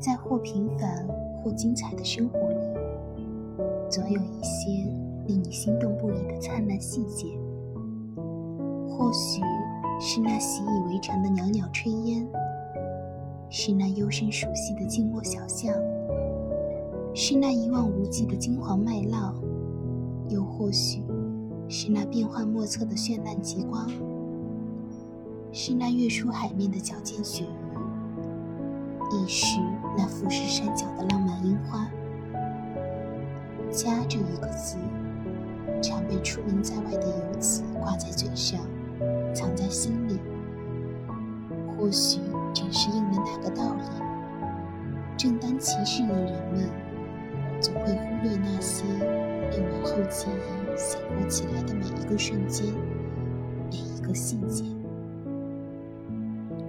在或平凡或精彩的生活里，总有一些令你心动不已的灿烂细节。或许是那习以为常的袅袅炊烟，是那幽深熟悉的静默小巷，是那一望无际的金黄麦浪，又或许是那变幻莫测的绚烂极光，是那跃出海面的矫健鳕鱼，亦是那富士山脚的浪漫樱花。家这一个字，常被出门在外的游子挂在嘴上。藏在心里，或许正是应了那个道理。正当其事的人们，总会忽略那些令往后记忆醒过起来的每一个瞬间，每一个细节。